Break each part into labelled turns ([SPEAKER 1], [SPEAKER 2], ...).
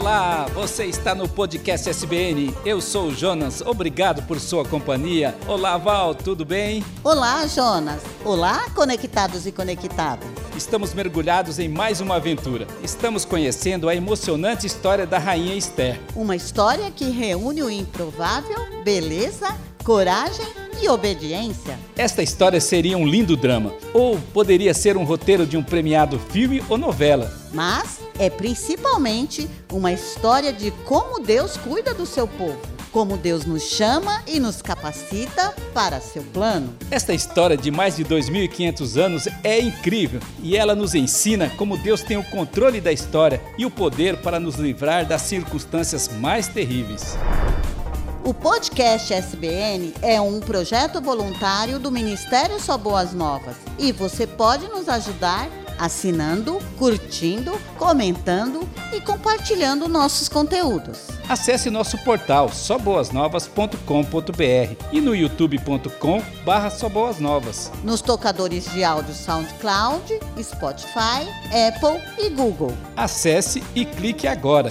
[SPEAKER 1] Olá, você está no podcast SBN. Eu sou o Jonas, obrigado por sua companhia. Olá, Val, tudo bem?
[SPEAKER 2] Olá, Jonas. Olá, conectados e conectadas.
[SPEAKER 1] Estamos mergulhados em mais uma aventura. Estamos conhecendo a emocionante história da Rainha Esther.
[SPEAKER 2] Uma história que reúne o improvável, beleza, coragem e obediência.
[SPEAKER 1] Esta história seria um lindo drama, ou poderia ser um roteiro de um premiado filme ou novela.
[SPEAKER 2] Mas é principalmente uma história de como Deus cuida do seu povo, como Deus nos chama e nos capacita para seu plano.
[SPEAKER 1] Esta história de mais de 2.500 anos é incrível e ela nos ensina como Deus tem o controle da história e o poder para nos livrar das circunstâncias mais terríveis.
[SPEAKER 2] O podcast SBN é um projeto voluntário do Ministério Só Boas Novas e você pode nos ajudar assinando, curtindo, comentando e compartilhando nossos conteúdos.
[SPEAKER 1] Acesse nosso portal soboasnovas.com.br e no youtube.com barra soboasnovas.
[SPEAKER 2] Nos tocadores de áudio SoundCloud, Spotify, Apple e Google.
[SPEAKER 1] Acesse e clique agora.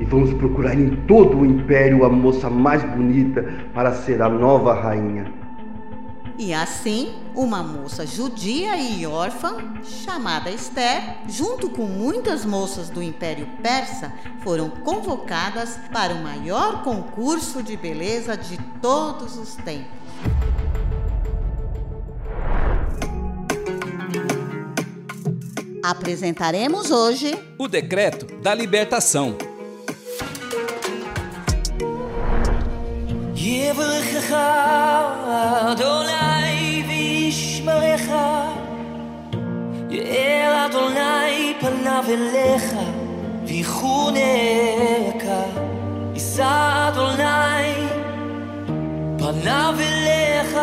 [SPEAKER 3] E vamos procurar em todo o império a moça mais bonita para ser a nova rainha.
[SPEAKER 2] E assim, uma moça judia e órfã, chamada Esther, junto com muitas moças do Império Persa, foram convocadas para o maior concurso de beleza de todos os tempos. Apresentaremos hoje
[SPEAKER 1] O decreto da libertação.
[SPEAKER 4] יברכך אדוני וישמרך יאר אדוני פניו אליך ויחונך יישא אדוני פניו אליך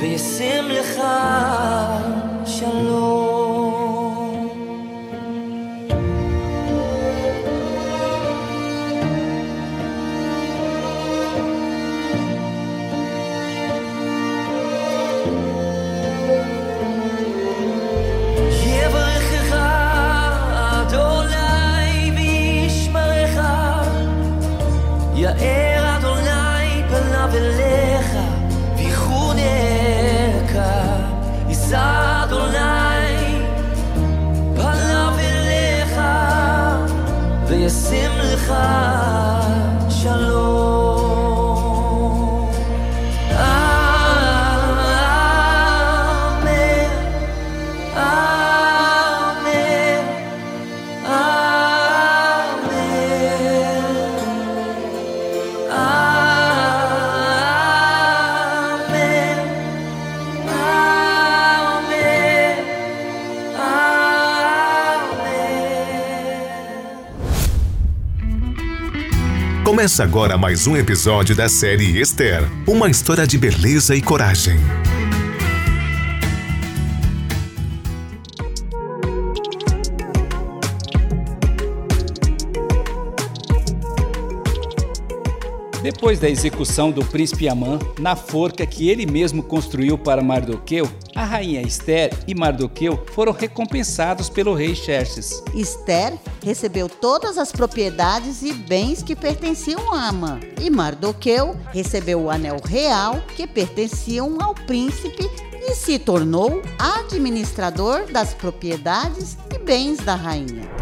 [SPEAKER 4] וישם לך שלום יאר אדוני פניו אליך ויחונך יישא אדוני פניו אליך וישים לך
[SPEAKER 5] Começa agora mais um episódio da série Esther uma história de beleza e coragem.
[SPEAKER 1] Depois da execução do príncipe Amã na forca que ele mesmo construiu para Mardoqueu, a rainha Esther e Mardoqueu foram recompensados pelo rei Xerxes.
[SPEAKER 2] Esther recebeu todas as propriedades e bens que pertenciam a Amã, e Mardoqueu recebeu o anel real que pertenciam ao príncipe e se tornou administrador das propriedades e bens da rainha.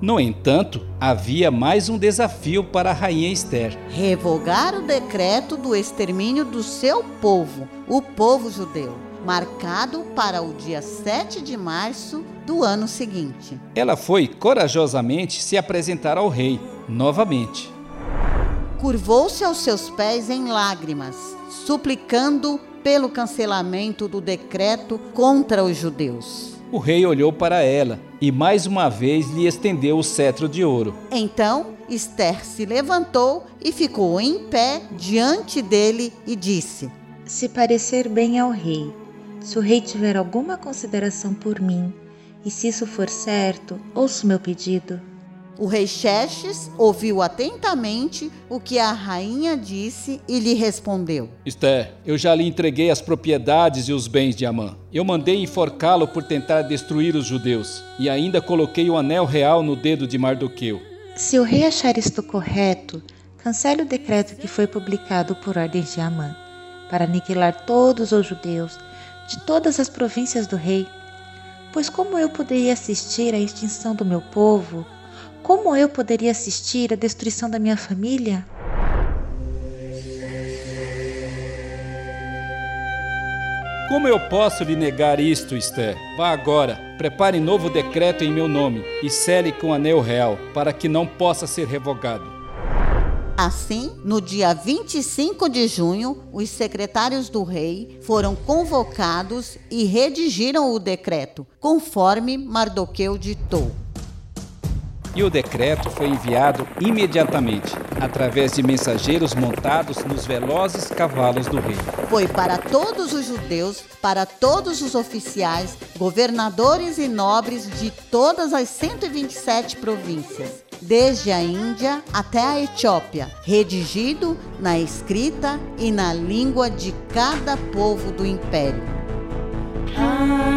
[SPEAKER 6] No entanto, havia mais um desafio para a rainha Esther.
[SPEAKER 2] Revogar o decreto do extermínio do seu povo, o povo judeu, marcado para o dia 7 de março do ano seguinte.
[SPEAKER 6] Ela foi corajosamente se apresentar ao rei, novamente.
[SPEAKER 2] Curvou-se aos seus pés em lágrimas, suplicando pelo cancelamento do decreto contra os judeus.
[SPEAKER 6] O rei olhou para ela e mais uma vez lhe estendeu o cetro de ouro.
[SPEAKER 2] Então Esther se levantou e ficou em pé diante dele e disse:
[SPEAKER 7] Se parecer bem ao rei, se o rei tiver alguma consideração por mim, e se isso for certo, ouço meu pedido.
[SPEAKER 2] O rei Xerxes ouviu atentamente o que a rainha disse e lhe respondeu:
[SPEAKER 6] Esther, eu já lhe entreguei as propriedades e os bens de Amã. Eu mandei enforcá-lo por tentar destruir os judeus, e ainda coloquei o anel real no dedo de Mardoqueu.
[SPEAKER 7] Se o rei achar isto correto, cancele o decreto que foi publicado por ordem de Amã, para aniquilar todos os judeus de todas as províncias do rei. Pois como eu poderia assistir à extinção do meu povo? Como eu poderia assistir à destruição da minha família?
[SPEAKER 6] Como eu posso lhe negar isto, Esther? Vá agora, prepare novo decreto em meu nome e cele com anel real, para que não possa ser revogado.
[SPEAKER 2] Assim, no dia 25 de junho, os secretários do rei foram convocados e redigiram o decreto, conforme Mardoqueu ditou.
[SPEAKER 6] E o decreto foi enviado imediatamente, através de mensageiros montados nos velozes cavalos do rei.
[SPEAKER 2] Foi para todos os judeus, para todos os oficiais, governadores e nobres de todas as 127 províncias, desde a Índia até a Etiópia, redigido na escrita e na língua de cada povo do império.
[SPEAKER 6] O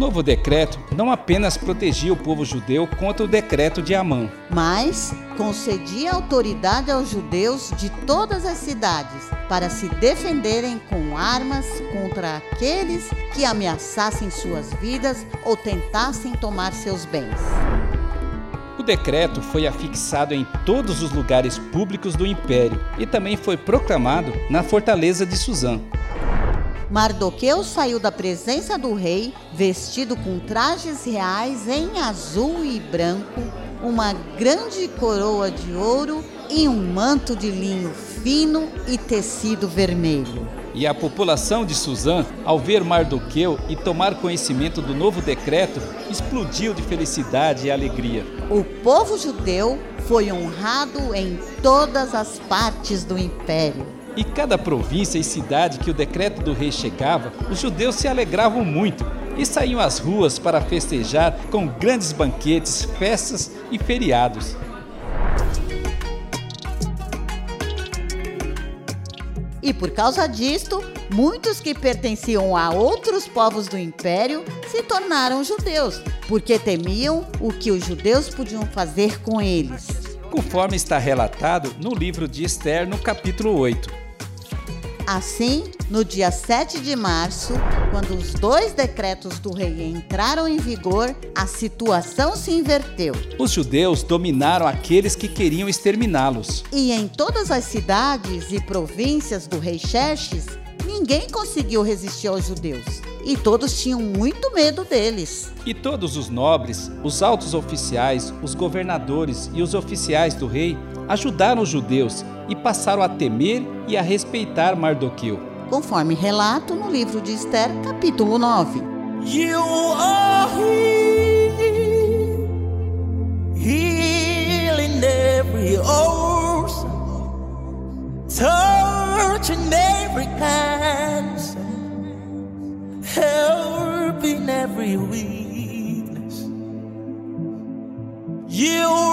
[SPEAKER 6] novo decreto não apenas protegia o povo judeu contra o decreto de Amã,
[SPEAKER 2] mas concedia autoridade aos judeus de todas as cidades para se defenderem com armas contra aqueles que ameaçassem suas vidas ou tentassem tomar seus bens.
[SPEAKER 6] O decreto foi afixado em todos os lugares públicos do império e também foi proclamado na fortaleza de Suzã.
[SPEAKER 2] Mardoqueu saiu da presença do rei vestido com trajes reais em azul e branco, uma grande coroa de ouro e um manto de linho fino e tecido vermelho.
[SPEAKER 1] E a população de Suzã, ao ver Mardoqueu e tomar conhecimento do novo decreto, explodiu de felicidade e alegria.
[SPEAKER 2] O povo judeu foi honrado em todas as partes do império.
[SPEAKER 1] E cada província e cidade que o decreto do rei chegava, os judeus se alegravam muito e saíam às ruas para festejar com grandes banquetes, festas e feriados.
[SPEAKER 2] E por causa disto, muitos que pertenciam a outros povos do império se tornaram judeus, porque temiam o que os judeus podiam fazer com eles.
[SPEAKER 1] Conforme está relatado no livro de Esther, no capítulo 8.
[SPEAKER 2] Assim, no dia 7 de março, quando os dois decretos do rei entraram em vigor, a situação se inverteu.
[SPEAKER 1] Os judeus dominaram aqueles que queriam exterminá-los.
[SPEAKER 2] E em todas as cidades e províncias do rei Xerxes, ninguém conseguiu resistir aos judeus. E todos tinham muito medo deles.
[SPEAKER 1] E todos os nobres, os altos oficiais, os governadores e os oficiais do rei ajudaram os judeus e passaram a temer e a respeitar Mardoqueu.
[SPEAKER 2] Conforme relato no livro de Esther, capítulo 9.
[SPEAKER 8] You are healing every ocean, touching every cancer, helping every weakness. You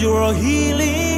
[SPEAKER 8] You're healing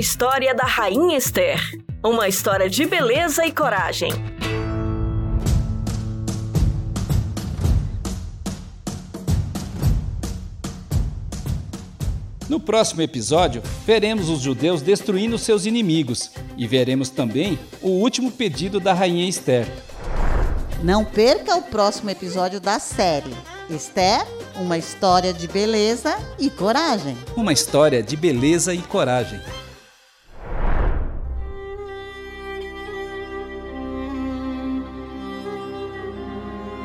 [SPEAKER 9] história da Rainha Esther. Uma história de beleza e coragem.
[SPEAKER 1] No próximo episódio, veremos os judeus destruindo seus inimigos e veremos também o último pedido da rainha Esther.
[SPEAKER 2] Não perca o próximo episódio da série. Esther, uma história de beleza e coragem.
[SPEAKER 1] Uma história de beleza e coragem.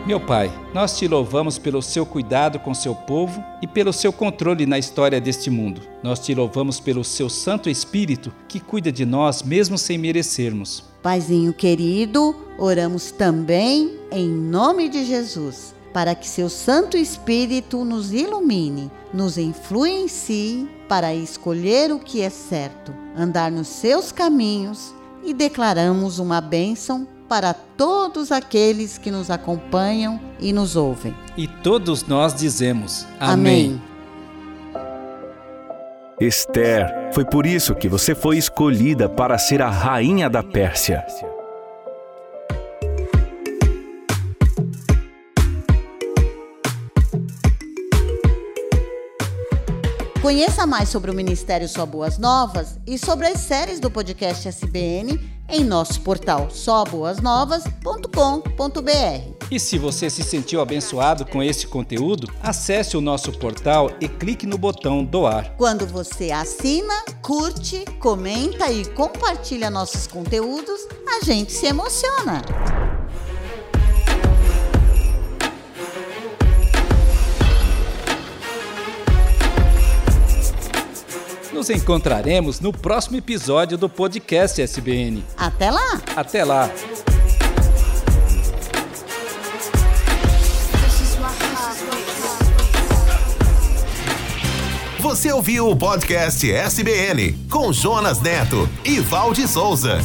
[SPEAKER 1] Meu Pai, nós te louvamos pelo seu cuidado com seu povo e pelo seu controle na história deste mundo. Nós te louvamos pelo seu Santo Espírito que cuida de nós mesmo sem merecermos.
[SPEAKER 2] Paizinho querido, oramos também em nome de Jesus, para que seu Santo Espírito nos ilumine, nos influencie para escolher o que é certo, andar nos seus caminhos e declaramos uma bênção para todos aqueles que nos acompanham e nos ouvem.
[SPEAKER 1] E todos nós dizemos
[SPEAKER 2] Amém.
[SPEAKER 10] Esther, foi por isso que você foi escolhida para ser a rainha da Pérsia.
[SPEAKER 2] Conheça mais sobre o Ministério Só Boas Novas e sobre as séries do podcast SBN em nosso portal soboasnovas.com.br.
[SPEAKER 1] E se você se sentiu abençoado com esse conteúdo, acesse o nosso portal e clique no botão doar.
[SPEAKER 2] Quando você assina, curte, comenta e compartilha nossos conteúdos, a gente se emociona.
[SPEAKER 1] Nos encontraremos no próximo episódio do podcast SBN.
[SPEAKER 2] Até lá!
[SPEAKER 1] Até lá!
[SPEAKER 5] Você ouviu o podcast SBN com Jonas Neto e Valde Souza.